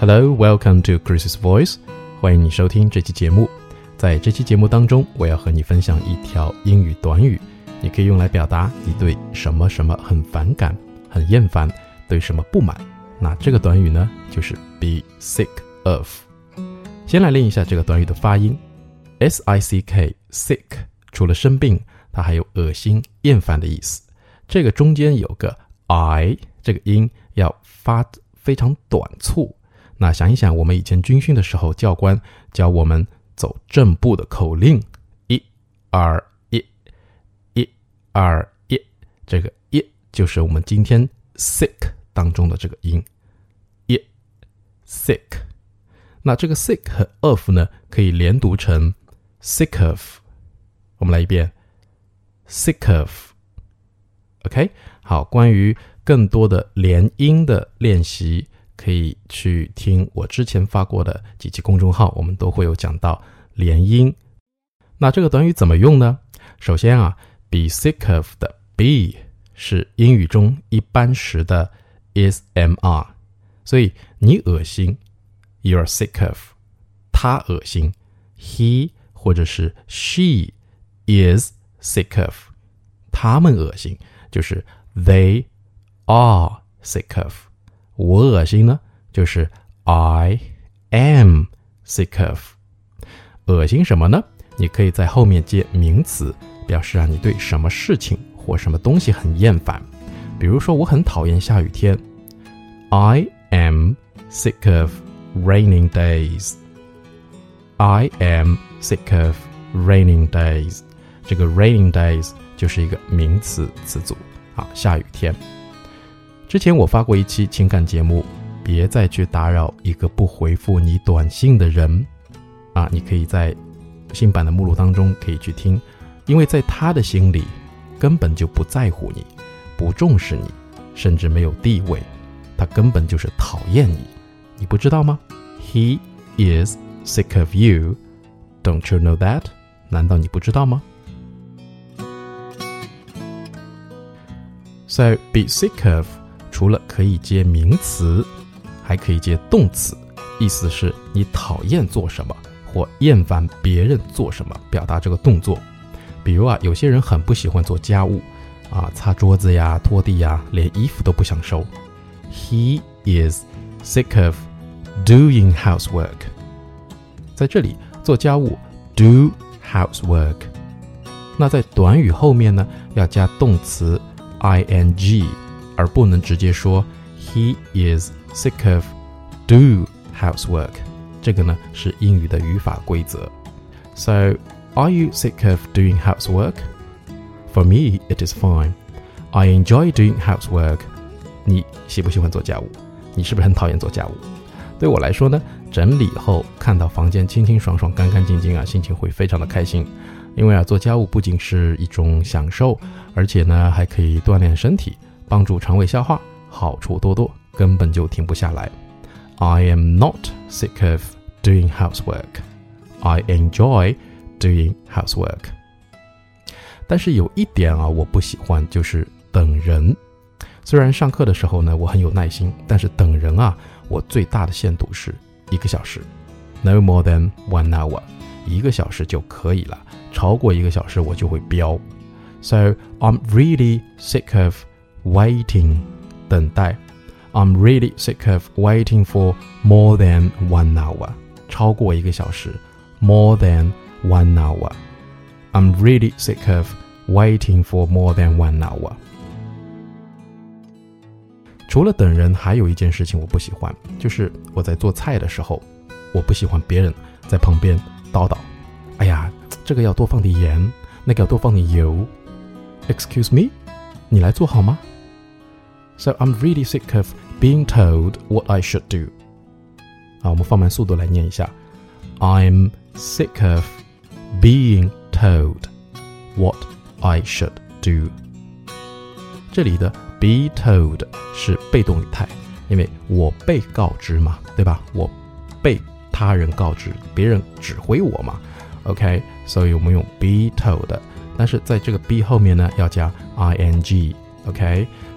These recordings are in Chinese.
Hello, welcome to Chris's Voice。欢迎你收听这期节目。在这期节目当中，我要和你分享一条英语短语，你可以用来表达你对什么什么很反感、很厌烦，对什么不满。那这个短语呢，就是 be sick of。先来练一下这个短语的发音，s i c k sick。除了生病，它还有恶心、厌烦的意思。这个中间有个 i 这个音要发非常短促。那想一想，我们以前军训的时候，教官教我们走正步的口令：一、二、一、一、二、一。这个一就是我们今天 sick 当中的这个音，一 sick。那这个 sick 和 of 呢，可以连读成 sick of。我们来一遍，sick of。OK，好，关于更多的连音的练习。可以去听我之前发过的几期公众号，我们都会有讲到连音。那这个短语怎么用呢？首先啊，be sick of 的 be 是英语中一般时的 is am are，所以你恶心，you're sick of；他恶心，he 或者是 she is sick of；他们恶心，就是 they are sick of。我恶心呢，就是 I am sick of。恶心什么呢？你可以在后面接名词，表示啊你对什么事情或什么东西很厌烦。比如说，我很讨厌下雨天。I am sick of raining days. I am sick of raining days. 这个 raining days 就是一个名词词组啊，下雨天。之前我发过一期情感节目，别再去打扰一个不回复你短信的人，啊，你可以在新版的目录当中可以去听，因为在他的心里根本就不在乎你，不重视你，甚至没有地位，他根本就是讨厌你，你不知道吗？He is sick of you. Don't you know that? 难道你不知道吗？So be sick of. 除了可以接名词，还可以接动词，意思是你讨厌做什么或厌烦别人做什么，表达这个动作。比如啊，有些人很不喜欢做家务，啊，擦桌子呀、拖地呀，连衣服都不想收。He is sick of doing housework。在这里做家务，do housework。那在短语后面呢，要加动词 ing。而不能直接说 he is sick of do housework。这个呢是英语的语法规则。So, are you sick of doing housework? For me, it is fine. I enjoy doing housework. 你喜不喜欢做家务？你是不是很讨厌做家务？对我来说呢，整理后看到房间清清爽爽、干干净净啊，心情会非常的开心。因为啊，做家务不仅是一种享受，而且呢，还可以锻炼身体。帮助肠胃消化，好处多多，根本就停不下来。I am not sick of doing housework. I enjoy doing housework. 但是有一点啊，我不喜欢，就是等人。虽然上课的时候呢，我很有耐心，但是等人啊，我最大的限度是一个小时，no more than one hour，一个小时就可以了。超过一个小时我就会飙。So I'm really sick of waiting 等待。I'm really sick of waiting for more than one hour，超过一个小时，more than one hour。I'm really sick of waiting for more than one hour。除了等人，还有一件事情我不喜欢，就是我在做菜的时候，我不喜欢别人在旁边叨叨。哎呀，这个要多放点盐，那个要多放点油。Excuse me，你来做好吗 ？So I'm really sick of being told what I should do. 啊，我们放慢速度来念一下。I'm sick of being told what I should do. 这里的 be told 是被动语态，因为我被告知嘛，对吧？我被他人告知，别人指挥我嘛。OK，所以我们用 be told，但是在这个 be 后面呢，要加 ing。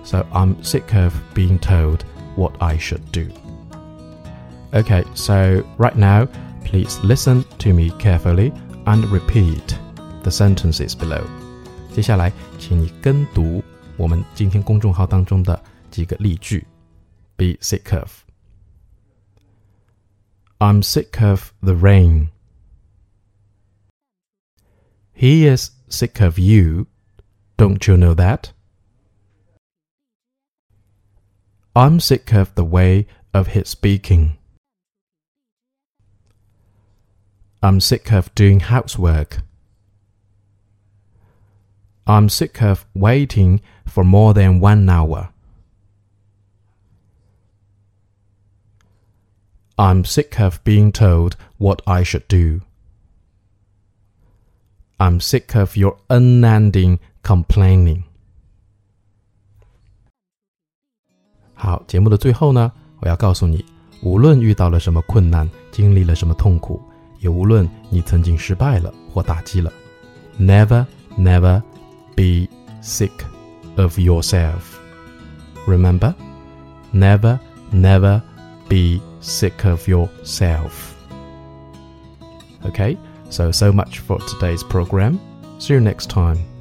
OK，so I'm sick of being told what I should do。 Okay, so right now, please listen to me carefully and repeat the sentences below. 接下来，请你跟读我们今天公众号当中的几个例句。Be sick of. I'm sick of the rain. He is sick of you. Don't you know that? I'm sick of the way of his speaking. I'm sick of doing housework. I'm sick of waiting for more than one hour. I'm sick of being told what I should do. I'm sick of your unending complaining. 好，节目的最后呢，我要告诉你，无论遇到了什么困难，经历了什么痛苦，也无论你曾经失败了或打击了，never never be sick of yourself. Remember, never never be sick of yourself. Okay, so so much for today's program. See you next time.